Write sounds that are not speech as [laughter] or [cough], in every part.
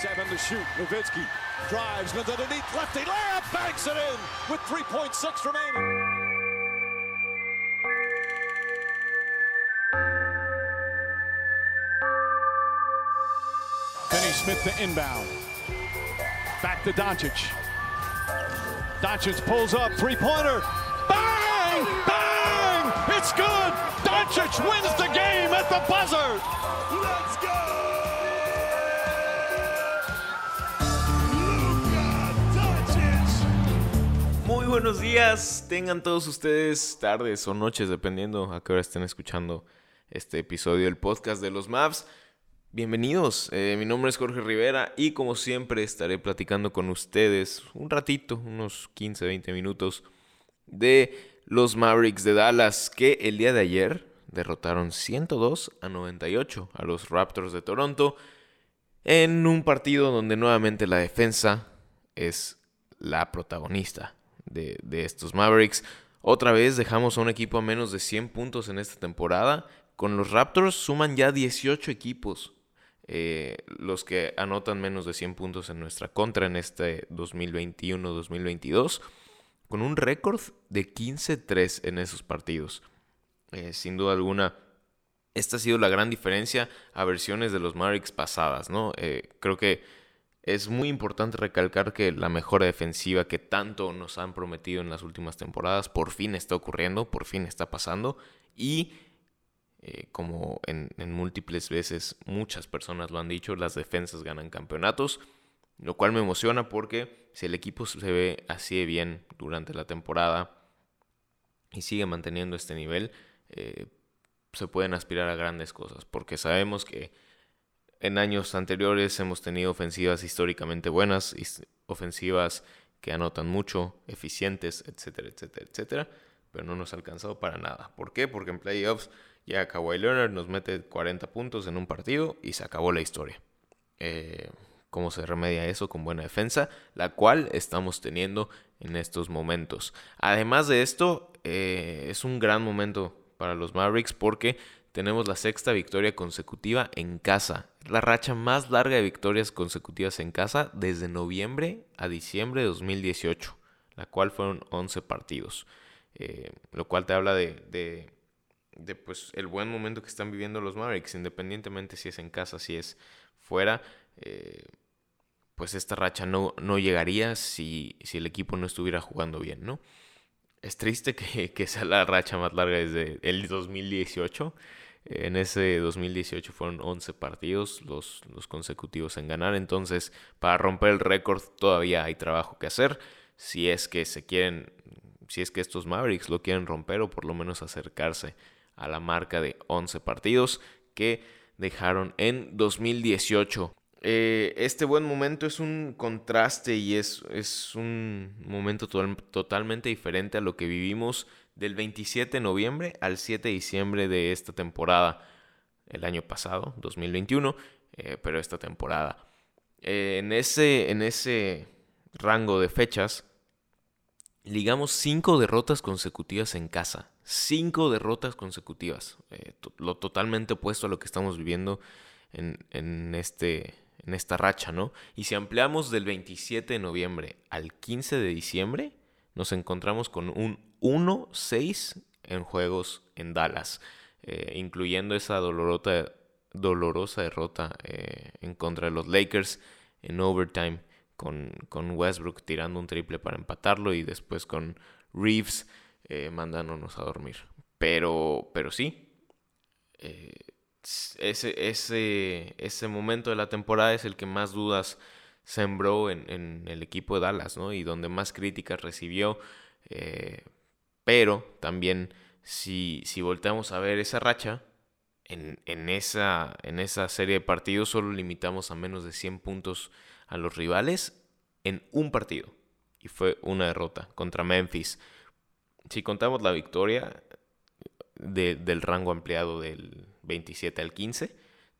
Seven to shoot. Nowitzki drives, goes underneath, lefty layup, banks it in with 3.6 remaining. Finney Smith to inbound. Back to Doncic. Doncic pulls up, three-pointer. Bang! Bang! It's good! Doncic wins the game at the buzzer! Let's go! Buenos días, tengan todos ustedes tardes o noches, dependiendo a qué hora estén escuchando este episodio del podcast de los Mavs. Bienvenidos, eh, mi nombre es Jorge Rivera y como siempre estaré platicando con ustedes un ratito, unos 15, 20 minutos, de los Mavericks de Dallas que el día de ayer derrotaron 102 a 98 a los Raptors de Toronto en un partido donde nuevamente la defensa es la protagonista de, de estos Mavericks. Otra vez dejamos a un equipo a menos de 100 puntos en esta temporada. Con los Raptors suman ya 18 equipos eh, los que anotan menos de 100 puntos en nuestra contra en este 2021-2022, con un récord de 15-3 en esos partidos. Eh, sin duda alguna, esta ha sido la gran diferencia a versiones de los Mavericks pasadas, ¿no? Eh, creo que es muy importante recalcar que la mejora defensiva que tanto nos han prometido en las últimas temporadas por fin está ocurriendo, por fin está pasando y eh, como en, múltiples veces muchas personas lo han dicho, las defensas ganan campeonatos, lo cual me emociona porque si el equipo se ve así de bien durante la temporada y sigue manteniendo este nivel, eh, se pueden aspirar a grandes cosas, porque sabemos que en años anteriores hemos tenido ofensivas históricamente buenas, ofensivas que anotan mucho, eficientes, etcétera, etcétera, etcétera, pero no nos ha alcanzado para nada. ¿Por qué? Porque en playoffs ya Kawhi Leonard nos mete 40 puntos en un partido y se acabó la historia. Eh, ¿Cómo se remedia eso? Con buena defensa, la cual estamos teniendo en estos momentos. Además de esto, eh, es un gran momento para los Mavericks porque tenemos la sexta victoria consecutiva en casa. La racha más larga de victorias consecutivas en casa desde noviembre a diciembre de 2018, la cual fueron 11 partidos. Eh, lo cual te habla de de pues el buen momento que están viviendo los Mavericks, independientemente si es en casa, si es fuera, eh, pues esta racha no, no llegaría si, si, el equipo no estuviera jugando bien, ¿no? Es triste que, que sea la racha más larga desde el 2018. En ese 2018 fueron 11 partidos los, consecutivos en ganar, entonces para romper el récord todavía hay trabajo que hacer. Si es que se quieren, si es que estos Mavericks lo quieren romper o por lo menos acercarse a la marca de 11 partidos que dejaron en 2018. Eh, este buen momento es un contraste y es, es un momento totalmente diferente a lo que vivimos del 27 de noviembre al 7 de diciembre de esta temporada, el año pasado, 2021, eh, pero esta temporada. Eh, en, ese, en ese rango de fechas, ligamos cinco derrotas consecutivas en casa cinco derrotas consecutivas. Eh, lo totalmente opuesto a lo que estamos viviendo en, este, en esta racha, ¿no? Y si ampliamos del 27 de noviembre al 15 de diciembre, nos encontramos con un 1-6 en juegos en Dallas, eh, incluyendo esa dolorosa, derrota eh, en contra de los Lakers en overtime, con, con Westbrook tirando un triple para empatarlo y después con Reeves eh, mandándonos a dormir. Pero, pero sí, ese, ese, ese momento de la temporada es el que más dudas sembró en, el equipo de Dallas, ¿no? Y donde más críticas recibió. Pero también, si, si volteamos a ver esa racha, en, en, esa, en esa serie de partidos solo limitamos a menos de 100 puntos a los rivales en un partido. Y fue una derrota contra Memphis si contamos la victoria del rango ampliado del 27 al 15,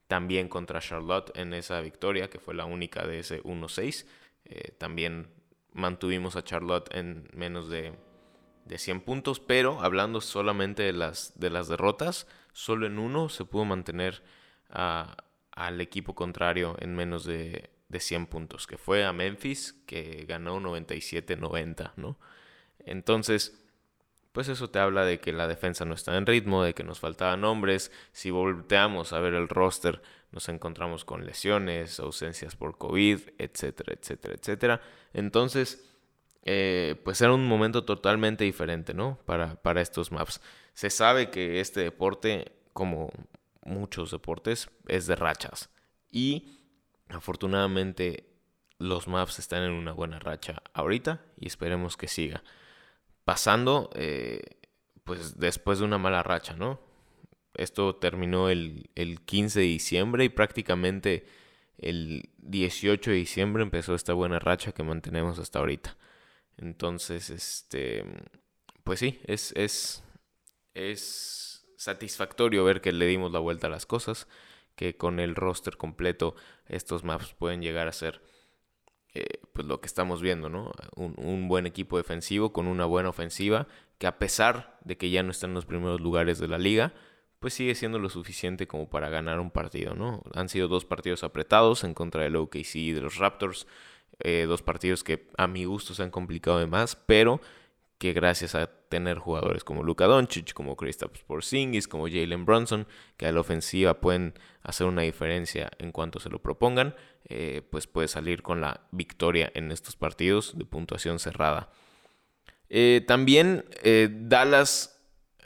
también contra Charlotte en esa victoria, que fue la única de ese 1-6, eh, también mantuvimos a Charlotte en menos de, 100 puntos, pero hablando solamente de las, de las derrotas, solo en uno se pudo mantener al equipo contrario en menos de, de 100 puntos, que fue a Memphis, que ganó 97-90, ¿no? Entonces, pues eso te habla de que la defensa no está en ritmo, de que nos faltaban hombres. Si volteamos a ver el roster, nos encontramos con lesiones, ausencias por COVID, etcétera, etcétera, etcétera. Entonces, eh, pues era un momento totalmente diferente, ¿no? Para, para estos maps. Se sabe que este deporte, como muchos deportes, es de rachas. Y afortunadamente los maps están en una buena racha ahorita y esperemos que siga. Pasando, eh, pues después de una mala racha, ¿no? Esto terminó el, el 15 de diciembre y prácticamente el 18 de diciembre empezó esta buena racha que mantenemos hasta ahorita. Entonces, este, pues sí, es, es, es satisfactorio ver que le dimos la vuelta a las cosas, que con el roster completo estos maps pueden llegar a ser eh, pues lo que estamos viendo, ¿no? Un, un, buen equipo defensivo con una buena ofensiva que a pesar de que ya no está en los primeros lugares de la liga, pues sigue siendo lo suficiente como para ganar un partido, ¿no? Han sido dos partidos apretados en contra del OKC y de los Raptors, eh, dos partidos que a mi gusto se han complicado de más, pero que gracias a tener jugadores como Luka Doncic, como Kristaps Porzingis, como Jalen Brunson, que a la ofensiva pueden hacer una diferencia en cuanto se lo propongan, eh, pues puede salir con la victoria en estos partidos de puntuación cerrada. Eh, también Dallas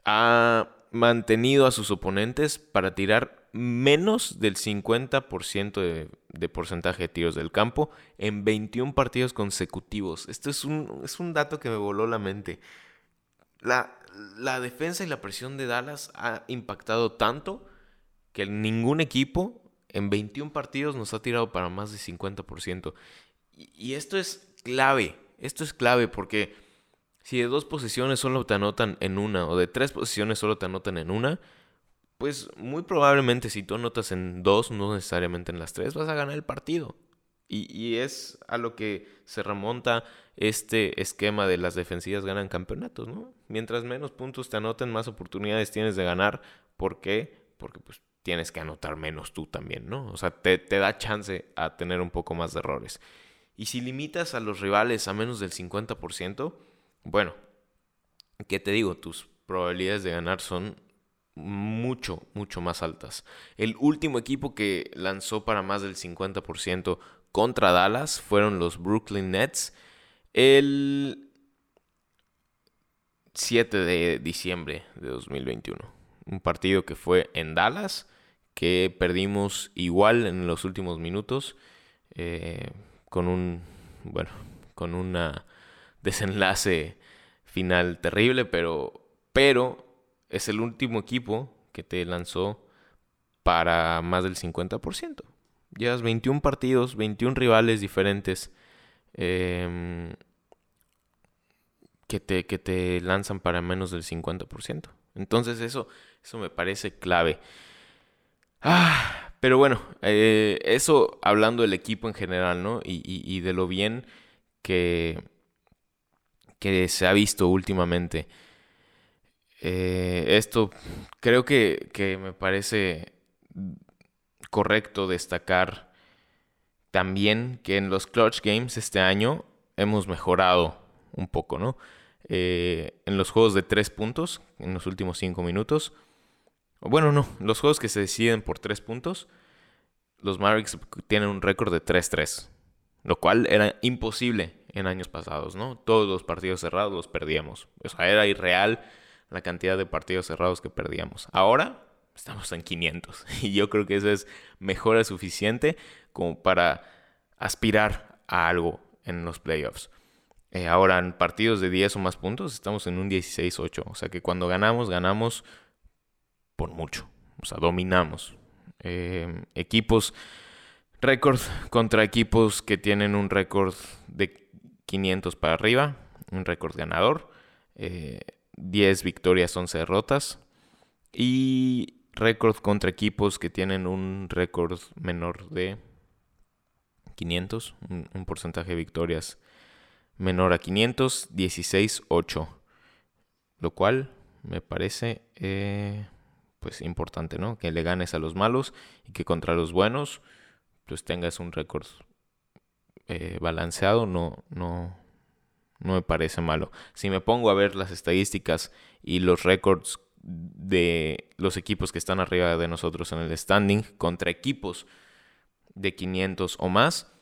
ha mantenido a sus oponentes para tirar menos del 50% de, de, porcentaje de tiros del campo en 21 partidos consecutivos. Esto es un, es un dato que me voló la mente. La, la defensa y la presión de Dallas ha impactado tanto que ningún equipo en 21 partidos nos ha tirado para más de 50%. Y, y esto es clave, esto es clave porque si de dos posiciones solo te anotan en una o de tres posiciones solo te anotan en una, pues muy probablemente si tú anotas en dos, no necesariamente en las tres, vas a ganar el partido. Y, es a lo que se remonta este esquema de las defensivas ganan campeonatos, ¿no? Mientras menos puntos te anoten, más oportunidades tienes de ganar. ¿Por qué? Porque pues tienes que anotar menos tú también, ¿no? O sea, te, te da chance a tener un poco más de errores. Y si limitas a los rivales a menos del 50%, bueno, ¿qué te digo? Tus probabilidades de ganar son mucho, mucho más altas. El último equipo que lanzó para más del 50% contra Dallas fueron los Brooklyn Nets el 7 de diciembre de 2021. Un partido que fue en Dallas, que perdimos igual en los últimos minutos, eh, con un, bueno, con una [laughs] desenlace final terrible, pero, pero es el último equipo que te lanzó para más del 50%. Llevas 21 partidos, 21 rivales diferentes em, que, te, que te lanzan para menos del 50%. Entonces eso, eso me parece clave. Ah, pero bueno, eh, eso hablando del equipo en general, ¿no? Y, y de lo bien que, que se ha visto últimamente. Eh, esto creo que, que, me parece correcto destacar también que en los clutch games este año hemos mejorado un poco, ¿no? Eh, en los juegos de tres puntos, en los últimos cinco minutos, bueno, no, los juegos que se deciden por tres puntos, los Mavericks tienen un récord de 3-3, lo cual era imposible en años pasados, ¿no? Todos los partidos cerrados los perdíamos, o sea, era irreal la cantidad de partidos cerrados que perdíamos. Ahora estamos en 500 [laughs] y yo creo que eso es mejora suficiente como para aspirar a algo en los playoffs. Eh, ahora en partidos de 10 o más puntos estamos en un 16-8, o sea que cuando ganamos, ganamos por mucho, o sea, dominamos. Eh, equipos, récord contra equipos que tienen un récord de 500 para arriba, un récord ganador. Eh, 10 victorias, 11 derrotas. Y récord contra equipos que tienen un récord menor de 500, un, porcentaje de victorias menor a 500, 16-8. Lo cual me parece eh, pues importante, ¿no? Que le ganes a los malos y que contra los buenos pues tengas un récord eh, balanceado, no, no, no me parece malo. Si me pongo a ver las estadísticas y los récords de los equipos que están arriba de nosotros en el standing contra equipos de 500 o más,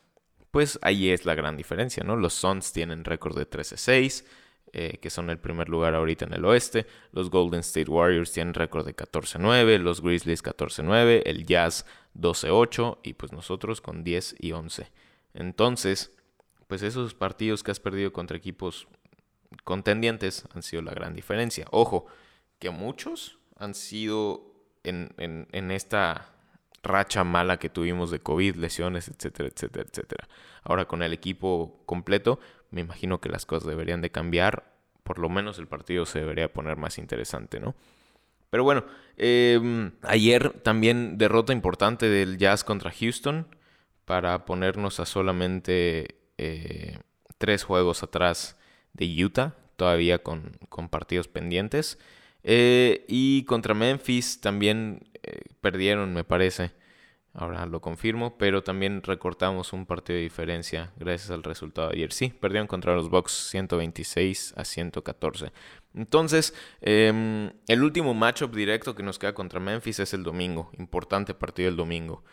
pues ahí es la gran diferencia, ¿no? Los Suns tienen récord de 13-6, eh, que son el primer lugar ahorita en el oeste. Los Golden State Warriors tienen récord de 14-9, los Grizzlies 14-9, el Jazz 12-8 y pues nosotros con 10 y 11. Entonces, pues esos partidos que has perdido contra equipos contendientes han sido la gran diferencia. Ojo, que muchos han sido en, en esta racha mala que tuvimos de COVID, lesiones, etcétera, etcétera, etcétera. Ahora con el equipo completo, me imagino que las cosas deberían de cambiar. Por lo menos el partido se debería poner más interesante, ¿no? Pero bueno, em, ayer también derrota importante del Jazz contra Houston para ponernos a solamente eh, tres juegos atrás de Utah, todavía con, con partidos pendientes. Eh, y contra Memphis también eh, perdieron, me parece. Ahora lo confirmo, pero también recortamos un partido de diferencia gracias al resultado de ayer. Sí, perdieron contra los Bucks 126 a 114. Entonces, em, el último matchup directo que nos queda contra Memphis es el domingo. Importante partido el domingo.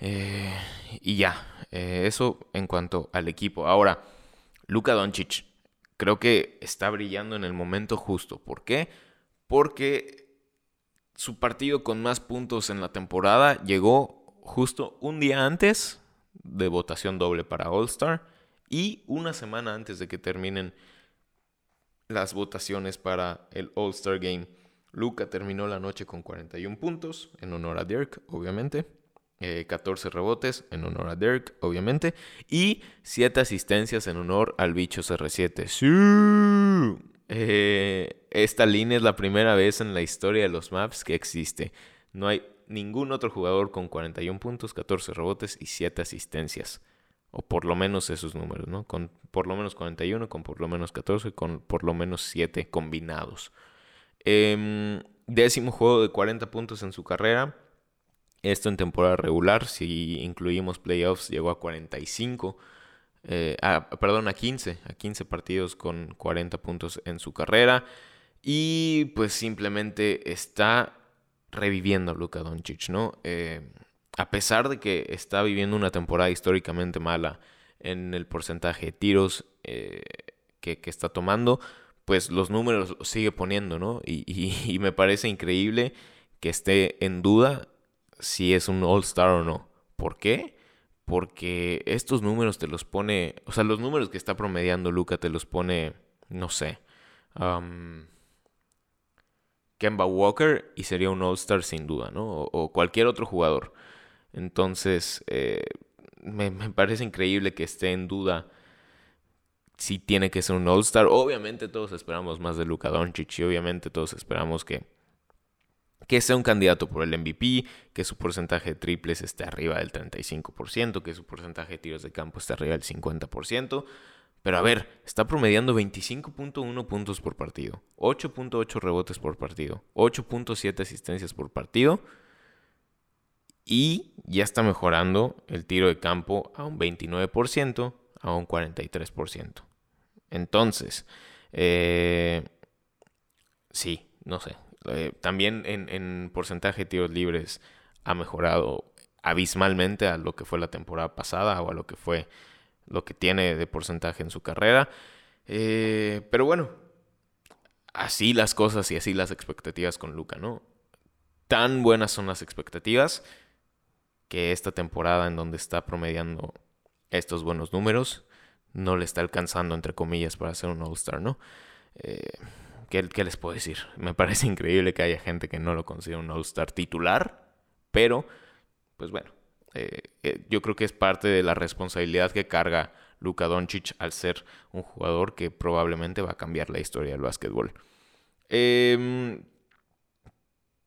Eh, y ya, eh, eso en cuanto al equipo. Ahora, Luka Doncic creo que está brillando en el momento justo. ¿Por qué? Porque su partido con más puntos en la temporada llegó justo un día antes de votación doble para All Star y una semana antes de que terminen las votaciones para el All Star Game. Luca terminó la noche con 41 puntos en honor a Dirk, obviamente. 14 eh, rebotes en honor a Dirk, obviamente. Y 7 asistencias en honor al bicho CR7. ¡Sí! Eh, esta línea es la primera vez en la historia de los maps que existe. No hay ningún otro jugador con 41 puntos, 14 rebotes y 7 asistencias. O por lo menos esos números, ¿no? Con por lo menos 41, con por lo menos 14 y con por lo menos 7 combinados. Em, décimo juego de 40 puntos en su carrera. Esto en temporada regular, si incluimos playoffs, llegó a 45. Eh, perdón, a 15, a 15 partidos con 40 puntos en su carrera. Y pues simplemente está reviviendo Luka Doncic, ¿no? Eh, a pesar de que está viviendo una temporada históricamente mala en el porcentaje de tiros eh, que, está tomando, pues los números sigue poniendo, ¿no? y me parece increíble que esté en duda si es un All-Star o no. ¿Por qué? porque estos números te los pone, o sea, los números que está promediando Luca te los pone, no sé, Kemba Walker y sería un All-Star sin duda, ¿no? O, cualquier otro jugador. Entonces, eh, me, me, parece increíble que esté en duda si tiene que ser un All-Star. Obviamente todos esperamos más de Luka Doncic y obviamente todos esperamos que que sea un candidato por el MVP, que su porcentaje de triples esté arriba del 35%, que su porcentaje de tiros de campo esté arriba del 50%. Pero a ver, está promediando 25.1 puntos por partido, 8.8 rebotes por partido, 8.7 asistencias por partido. Y ya está mejorando el tiro de campo a un 29%, a un 43%. Entonces, eh, sí, no sé, eh, también en, porcentaje de tiros libres ha mejorado abismalmente a lo que fue la temporada pasada o a lo que fue lo que tiene de porcentaje en su carrera. Eh, pero bueno, así las cosas y así las expectativas con Luca, ¿no? Tan buenas son las expectativas que esta temporada en donde está promediando estos buenos números no le está alcanzando, entre comillas, para ser un All-Star, ¿no? Eh, ¿qué, les puedo decir? Me parece [laughs] increíble que haya gente que no lo considera un All-Star titular, pero, pues bueno, eh, eh, yo creo que es parte de la responsabilidad que carga Luka Doncic al ser un jugador que probablemente va a cambiar la historia del básquetbol. Em,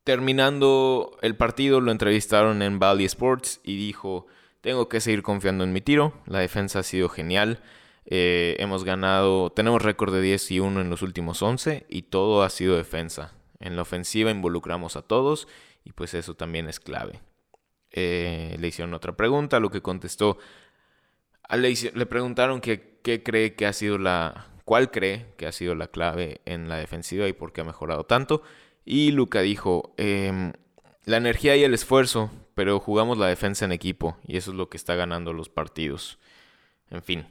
terminando el partido, lo entrevistaron en Valley Sports y dijo, tengo que seguir confiando en mi tiro, la defensa ha sido genial. Eh, hemos ganado, tenemos récord de 10 y 1 en los últimos 11 y todo ha sido defensa. En la ofensiva involucramos a todos y pues eso también es clave. Eh, le hicieron otra pregunta, lo que contestó le preguntaron qué cree que ha sido la, cuál cree que ha sido la clave en la defensiva y por qué ha mejorado tanto. Y Luca dijo, em, la energía y el esfuerzo, pero jugamos la defensa en equipo y eso es lo que está ganando los partidos. En fin,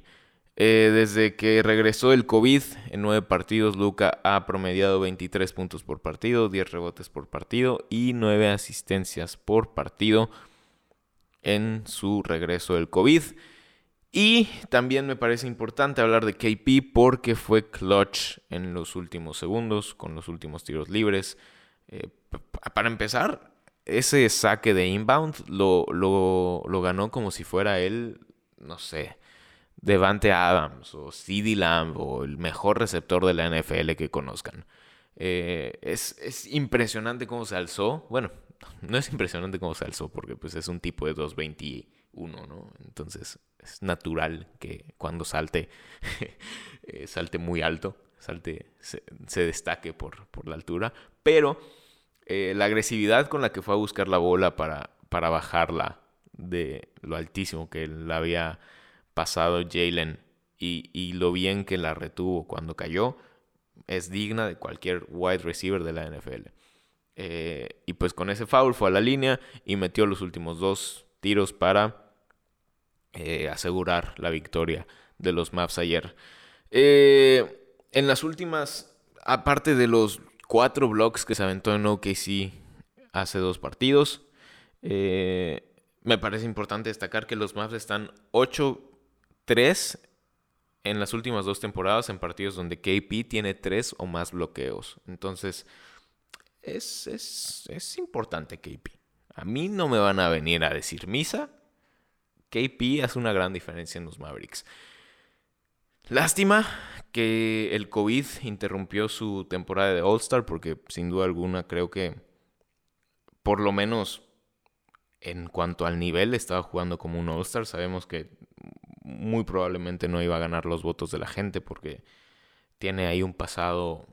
eh, desde que regresó el COVID, en nueve partidos Luca ha promediado 23 puntos por partido, 10 rebotes por partido y 9 asistencias por partido en su regreso del COVID. Y también me parece importante hablar de KP porque fue clutch en los últimos segundos, con los últimos tiros libres. Eh, para empezar, ese saque de inbound lo, lo, ganó como si fuera él, no sé, Devante Adams o CeeDee Lamb o el mejor receptor de la NFL que conozcan. Eh, es, es, impresionante cómo se alzó. Bueno, [laughs] no es impresionante cómo se alzó porque pues es un tipo de 221, ¿no? Entonces es natural que cuando salte, [laughs] eh, salte muy alto, salte, se, destaque por, por, la altura, pero eh, la agresividad con la que fue a buscar la bola para, para bajarla de lo altísimo que la había pasado Jalen y, y lo bien que la retuvo cuando cayó, es digna de cualquier wide receiver de la NFL. Eh, y pues con ese foul fue a la línea y metió los últimos dos tiros para eh, asegurar la victoria de los Maps ayer. Eh, en las últimas, aparte de los cuatro blocks que se aventó en OKC hace dos partidos, me parece importante destacar que los Maps están 8-3 en las últimas dos temporadas en partidos donde KP tiene tres o más bloqueos. Entonces, es, es, es importante KP. A mí no me van a venir a decir misa KP hace una gran diferencia en los Mavericks. Lástima que el COVID interrumpió su temporada de All-Star porque sin duda alguna creo que por lo menos en cuanto al nivel estaba jugando como un All-Star. Sabemos que muy probablemente no iba a ganar los votos de la gente porque tiene ahí un pasado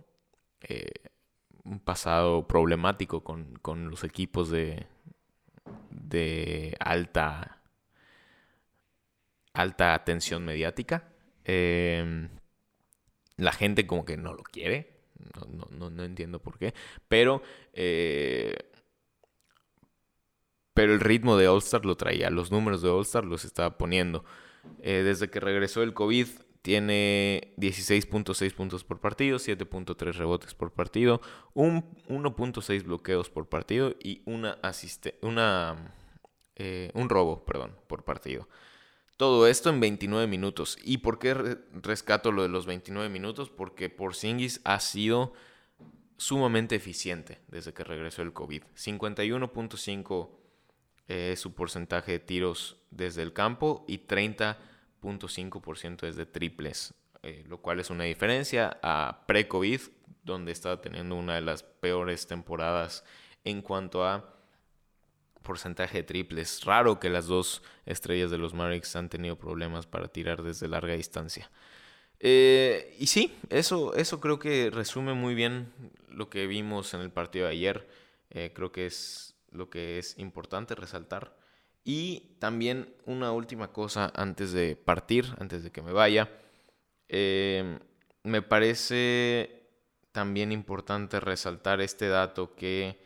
eh, un pasado problemático con, con los equipos de, de alta alta atención mediática. Em, la gente como que no lo quiere. No, entiendo por qué. Pero. Eh, pero el ritmo de All Star lo traía. Los números de All Star los estaba poniendo. Eh, desde que regresó el COVID. Tiene 16.6 puntos por partido, 7.3 rebotes por partido, 1.6 bloqueos por partido y una asiste una, eh, un robo perdón, por partido. Todo esto en 29 minutos. ¿Y por qué rescato lo de los 29 minutos? Porque Porzingis ha sido sumamente eficiente desde que regresó el COVID. 51.5 es su porcentaje de tiros desde el campo y 30.5% desde triples, eh, lo cual es una diferencia a pre-COVID, donde estaba teniendo una de las peores temporadas en cuanto a porcentaje de triples. Raro que las dos estrellas de los Mavericks han tenido problemas para tirar desde larga distancia. Eh, y sí, eso, eso creo que resume muy bien lo que vimos en el partido de ayer. Eh, creo que es lo que es importante resaltar. Y también una última cosa antes de partir, antes de que me vaya. Eh, me parece también importante resaltar este dato que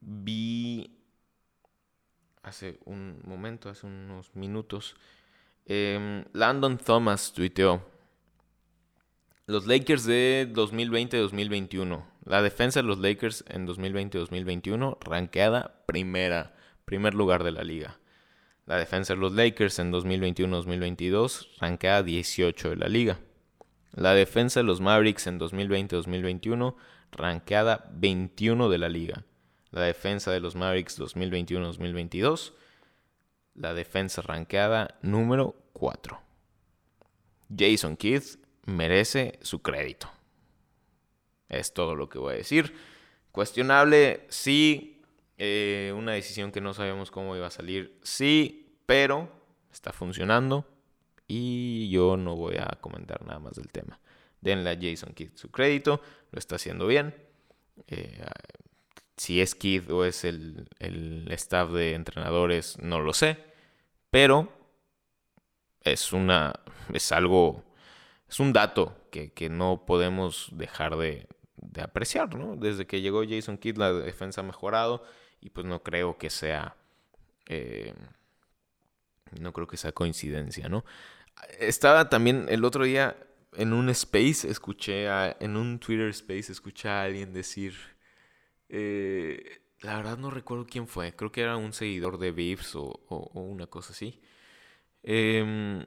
vi hace un momento, hace unos minutos, em, Landon Thomas tuiteó, los Lakers de 2020-2021, la defensa de los Lakers en 2020-2021, ranqueada primera, primer lugar de la liga. La defensa de los Lakers en 2021-2022, ranqueada 18 de la liga. La defensa de los Mavericks en 2020-2021, ranqueada 21 de la liga la defensa de los Mavericks 2021-2022, la defensa rankeada número 4. Jason Kidd merece su crédito. Es todo lo que voy a decir. Cuestionable, sí. Eh, una decisión que no sabemos cómo iba a salir, sí, pero está funcionando y yo no voy a comentar nada más del tema. Denle a Jason Kidd su crédito, lo está haciendo bien. Eh, si es Kid o es el, staff de entrenadores, no lo sé. Pero es una, es algo, es un dato que, no podemos dejar de, apreciar, ¿no? Desde que llegó Jason Kidd la defensa ha mejorado y pues no creo que sea, eh, no creo que sea coincidencia, ¿no? Estaba también el otro día en un space, escuché, en un Twitter space, escuché a alguien decir, eh, la verdad no recuerdo quién fue, creo que era un seguidor de Beefs o, una cosa así, em,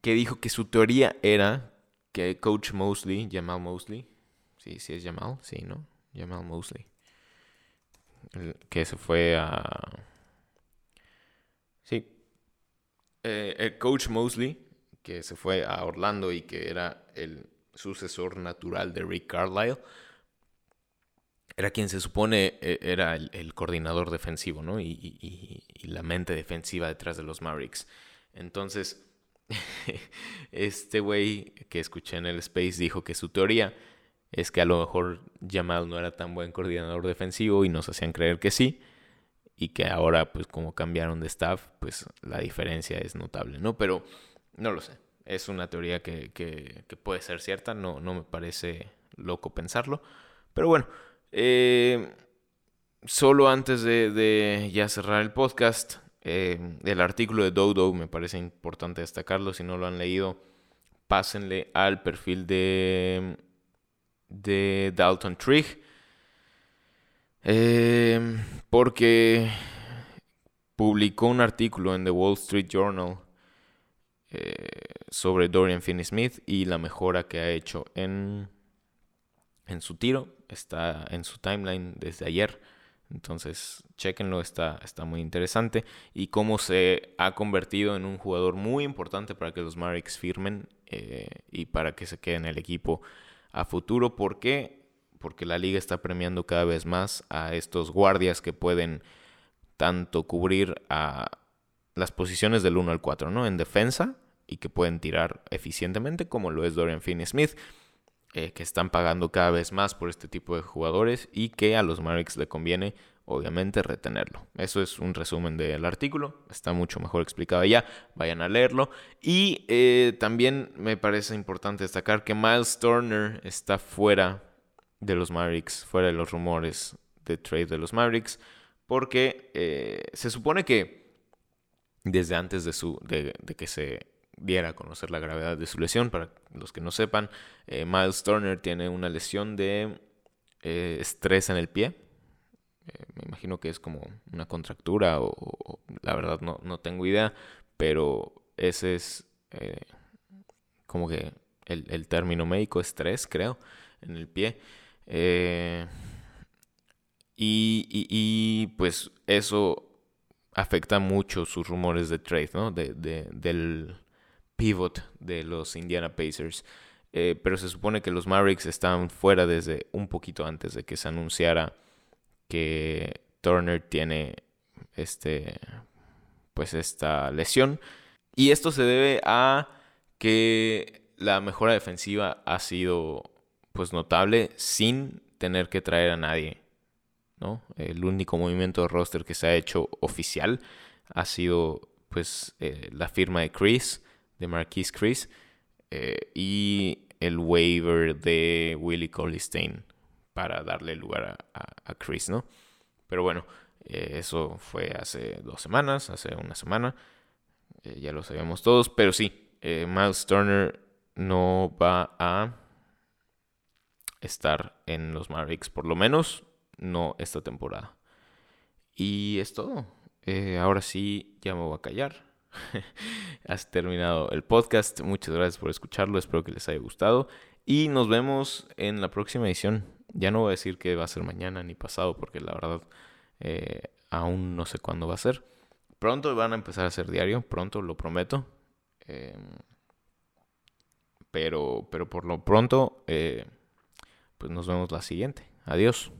que dijo que su teoría era que Coach Mosley, Jamal Mosley, sí, sí es Jamal, sí, ¿no? Jamal Mosley, que se fue a... Sí, eh, el Coach Mosley, que se fue a Orlando y que era el sucesor natural de Rick Carlisle, era quien se supone eh, era el, coordinador defensivo, ¿no? Y, la mente defensiva detrás de los Mavericks. Entonces, [laughs] este güey que escuché en el Space dijo que su teoría es que a lo mejor Jamal no era tan buen coordinador defensivo y nos hacían creer que sí. Y que ahora, pues como cambiaron de staff, pues la diferencia es notable, ¿no? Pero no lo sé. Es una teoría que, puede ser cierta, no, no me parece loco pensarlo. Pero bueno, eh, solo antes de, ya cerrar el podcast, eh, el artículo de Dodo me parece importante destacarlo. Si no lo han leído, pásenle al perfil de, de Dalton Trigg. Eh, porque publicó un artículo en The Wall Street Journal sobre Dorian Finney-Smith y la mejora que ha hecho en, en su tiro está en su timeline desde ayer. Entonces, chequenlo, está, está muy interesante. Y cómo se ha convertido en un jugador muy importante para que los Mavericks firmen eh, y para que se quede en el equipo a futuro. ¿Por qué? Porque la liga está premiando cada vez más a estos guardias que pueden tanto cubrir a las posiciones del 1 al 4, ¿no? En defensa y que pueden tirar eficientemente, como lo es Dorian Finney-Smith. Eh, que están pagando cada vez más por este tipo de jugadores y que a los Mavericks le conviene obviamente retenerlo. Eso es un resumen del artículo, está mucho mejor explicado ya, vayan a leerlo. Y eh, también me parece importante destacar que Miles Turner está fuera de los Mavericks, fuera de los rumores de trade de los Mavericks, porque eh, se supone que desde antes de, su, de que se diera a conocer la gravedad de su lesión. Para los que no sepan, eh, Miles Turner tiene una lesión de estrés en el pie. Eh, me imagino que es como una contractura o, la verdad no, no, tengo idea, pero ese es como que el, término médico, estrés, creo, en el pie. Y, pues eso afecta mucho sus rumores de trade, ¿no? De, del, pivot de los Indiana Pacers. Eh, pero se supone que los Mavericks estaban fuera desde un poquito antes de que se anunciara que Turner tiene este pues esta lesión y esto se debe a que la mejora defensiva ha sido pues notable sin tener que traer a nadie, ¿no? El único movimiento de roster que se ha hecho oficial ha sido pues eh, la firma de Chris de Marquise Chris eh, y el waiver de Willie Colistein para darle lugar a, Chris, ¿no? Pero bueno, eh, eso fue hace dos semanas, hace una semana, eh, ya lo sabíamos todos, pero sí, Miles Turner no va a estar en los Mavericks, por lo menos no esta temporada. Y es todo. ahora sí, ya me voy a callar. [laughs] has terminado el podcast. Muchas gracias por escucharlo. Espero que les haya gustado. Y nos vemos en la próxima edición. Ya no voy a decir que va a ser mañana ni pasado, porque la verdad eh, aún no sé cuándo va a ser. Pronto van a empezar a ser diario, pronto, lo prometo. Em, pero, pero por lo pronto, eh, pues nos vemos la siguiente. Adiós.